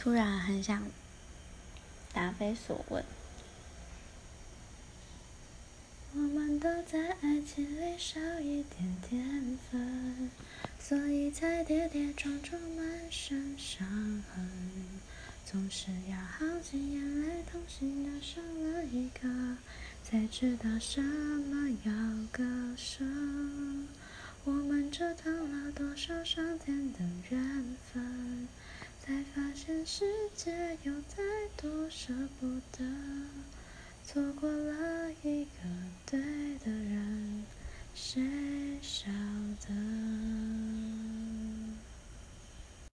突然很想答非所问。我们都在爱情里少一点天分，所以才跌跌撞撞满身伤痕。总是要耗尽眼泪，痛心的少了一个，才知道什么要割舍。我们折腾了多少上天的缘分，发现世界有太多舍不得。错过了一个对的人，谁